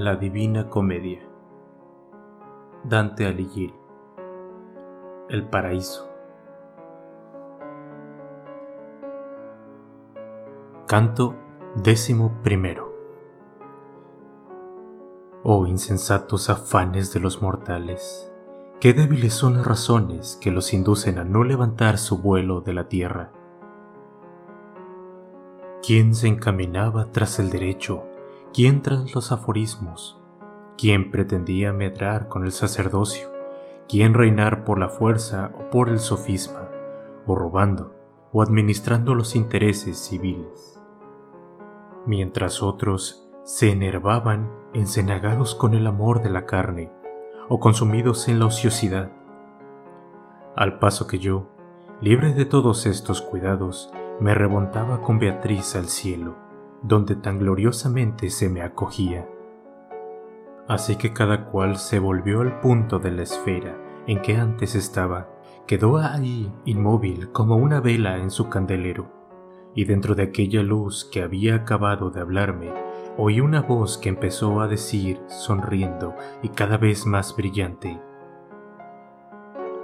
La Divina Comedia. Dante Alighieri. El Paraíso. Canto décimo primero. Oh insensatos afanes de los mortales, qué débiles son las razones que los inducen a no levantar su vuelo de la tierra. ¿Quién se encaminaba tras el derecho quién tras los aforismos, quién pretendía medrar con el sacerdocio, quién reinar por la fuerza o por el sofisma, o robando o administrando los intereses civiles. Mientras otros se enervaban encenagados con el amor de la carne o consumidos en la ociosidad. Al paso que yo, libre de todos estos cuidados, me remontaba con Beatriz al cielo donde tan gloriosamente se me acogía. Así que cada cual se volvió al punto de la esfera en que antes estaba, quedó ahí inmóvil como una vela en su candelero, y dentro de aquella luz que había acabado de hablarme, oí una voz que empezó a decir, sonriendo y cada vez más brillante,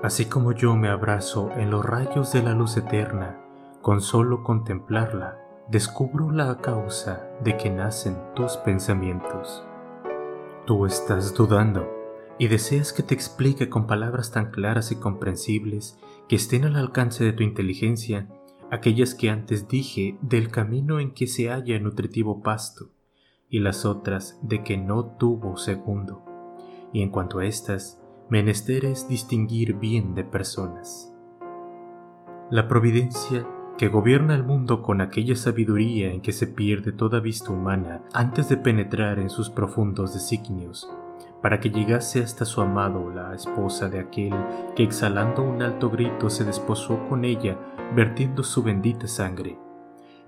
Así como yo me abrazo en los rayos de la luz eterna, con solo contemplarla, descubro la causa de que nacen tus pensamientos. Tú estás dudando y deseas que te explique con palabras tan claras y comprensibles que estén al alcance de tu inteligencia aquellas que antes dije del camino en que se halla nutritivo pasto y las otras de que no tuvo segundo. Y en cuanto a estas, menester es distinguir bien de personas. La providencia que gobierna el mundo con aquella sabiduría en que se pierde toda vista humana antes de penetrar en sus profundos designios, para que llegase hasta su amado la esposa de aquel que exhalando un alto grito se desposó con ella vertiendo su bendita sangre,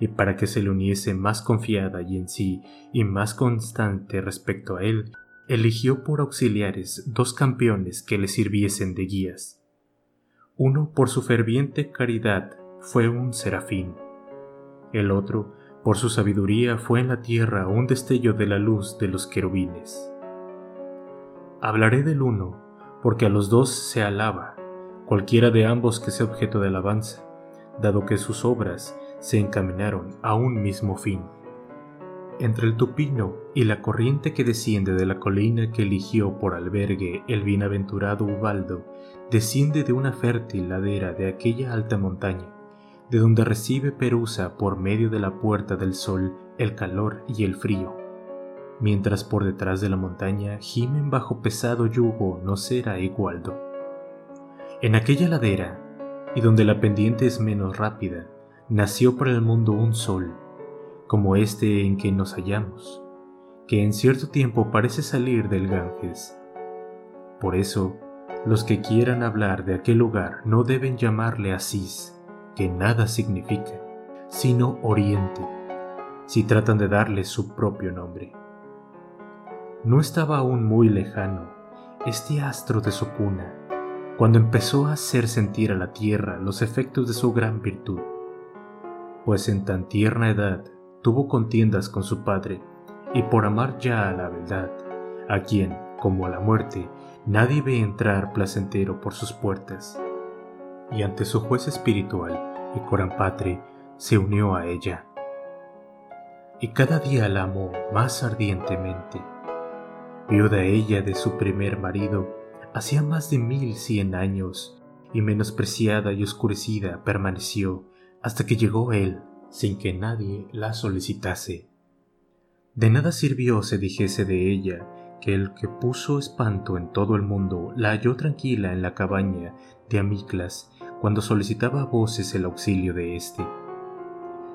y para que se le uniese más confiada y en sí y más constante respecto a él, eligió por auxiliares dos campeones que le sirviesen de guías, uno por su ferviente caridad fue un serafín. El otro, por su sabiduría, fue en la tierra un destello de la luz de los querubines. Hablaré del uno, porque a los dos se alaba, cualquiera de ambos que sea objeto de alabanza, dado que sus obras se encaminaron a un mismo fin. Entre el tupino y la corriente que desciende de la colina que eligió por albergue el bienaventurado Ubaldo, desciende de una fértil ladera de aquella alta montaña, de donde recibe Perusa por medio de la puerta del sol el calor y el frío, mientras por detrás de la montaña gimen bajo pesado yugo Nocera y Gualdo. En aquella ladera, y donde la pendiente es menos rápida, nació para el mundo un sol, como este en que nos hallamos, que en cierto tiempo parece salir del Ganges. Por eso, los que quieran hablar de aquel lugar no deben llamarle Asís, que nada significa, sino oriente, si tratan de darle su propio nombre. No estaba aún muy lejano este astro de su cuna, cuando empezó a hacer sentir a la tierra los efectos de su gran virtud, pues en tan tierna edad tuvo contiendas con su padre, y por amar ya a la verdad, a quien, como a la muerte, nadie ve entrar placentero por sus puertas, y ante su juez espiritual, y Corampatre se unió a ella. Y cada día la amó más ardientemente. Viuda ella de su primer marido, hacía más de mil cien años, y menospreciada y oscurecida permaneció hasta que llegó él, sin que nadie la solicitase. De nada sirvió se dijese de ella que el que puso espanto en todo el mundo la halló tranquila en la cabaña de Amiclas cuando solicitaba a voces el auxilio de éste.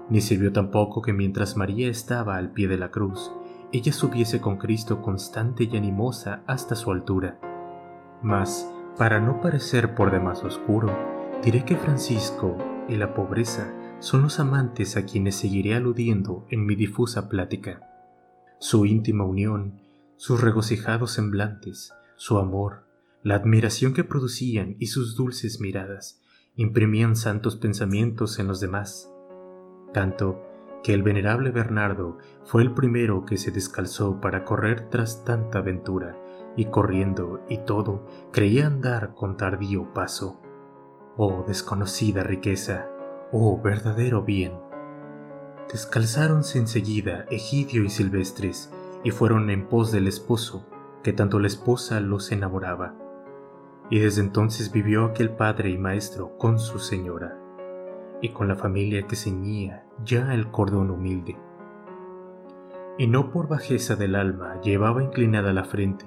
Ni sirvió tampoco que mientras María estaba al pie de la cruz, ella subiese con Cristo constante y animosa hasta su altura. Mas, para no parecer por demás oscuro, diré que Francisco y la pobreza son los amantes a quienes seguiré aludiendo en mi difusa plática. Su íntima unión, sus regocijados semblantes, su amor, la admiración que producían y sus dulces miradas imprimían santos pensamientos en los demás, tanto que el venerable Bernardo fue el primero que se descalzó para correr tras tanta aventura, y corriendo y todo creía andar con tardío paso. Oh desconocida riqueza, oh verdadero bien. Descalzáronse enseguida Egidio y Silvestres, y fueron en pos del esposo, que tanto la esposa los enamoraba. Y desde entonces vivió aquel padre y maestro con su señora y con la familia que ceñía ya el cordón humilde. Y no por bajeza del alma llevaba inclinada la frente,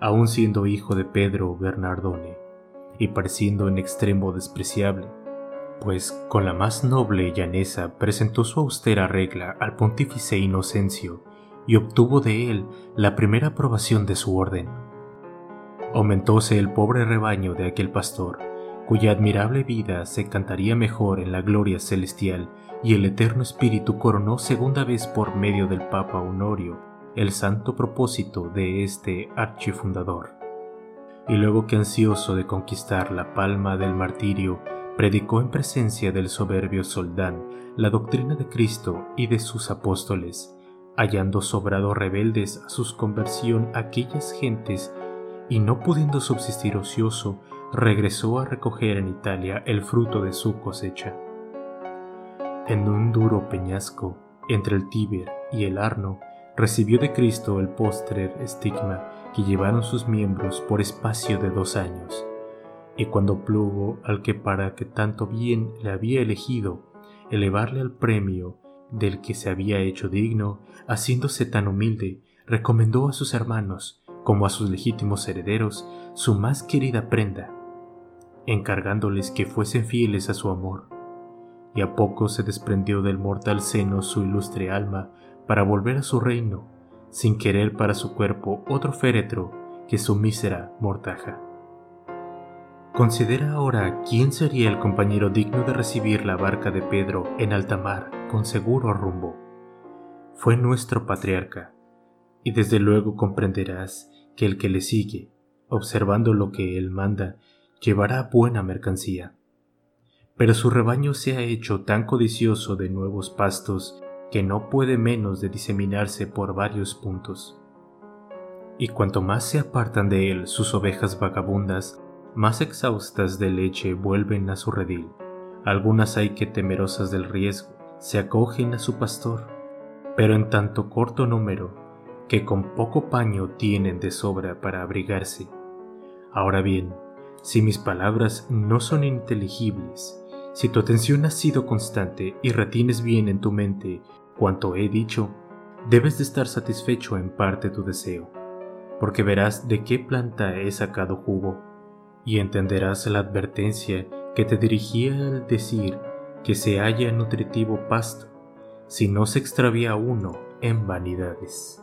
aun siendo hijo de Pedro Bernardone, y pareciendo en extremo despreciable, pues con la más noble llaneza presentó su austera regla al pontífice Inocencio y obtuvo de él la primera aprobación de su orden. Aumentóse el pobre rebaño de aquel pastor, cuya admirable vida se cantaría mejor en la gloria celestial, y el Eterno Espíritu coronó segunda vez por medio del Papa Honorio el santo propósito de este archifundador. Y luego que ansioso de conquistar la palma del martirio, predicó en presencia del soberbio soldán la doctrina de Cristo y de sus apóstoles, hallando sobrado rebeldes a su conversión aquellas gentes, y no pudiendo subsistir ocioso, regresó a recoger en Italia el fruto de su cosecha. En un duro peñasco, entre el Tíber y el Arno, recibió de Cristo el postrer estigma que llevaron sus miembros por espacio de dos años, y cuando plugo al que para que tanto bien le había elegido, elevarle al premio del que se había hecho digno, haciéndose tan humilde, recomendó a sus hermanos, como a sus legítimos herederos, su más querida prenda, encargándoles que fuesen fieles a su amor. Y a poco se desprendió del mortal seno su ilustre alma para volver a su reino, sin querer para su cuerpo otro féretro que su mísera mortaja. Considera ahora quién sería el compañero digno de recibir la barca de Pedro en alta mar con seguro rumbo. Fue nuestro patriarca, y desde luego comprenderás que el que le sigue, observando lo que él manda, llevará buena mercancía. Pero su rebaño se ha hecho tan codicioso de nuevos pastos que no puede menos de diseminarse por varios puntos. Y cuanto más se apartan de él sus ovejas vagabundas, más exhaustas de leche vuelven a su redil. Algunas hay que temerosas del riesgo se acogen a su pastor, pero en tanto corto número que con poco paño tienen de sobra para abrigarse. Ahora bien, si mis palabras no son inteligibles, si tu atención ha sido constante y retienes bien en tu mente cuanto he dicho, debes de estar satisfecho en parte tu deseo, porque verás de qué planta he sacado jugo, y entenderás la advertencia que te dirigía al decir que se halla nutritivo pasto, si no se extravía uno en vanidades.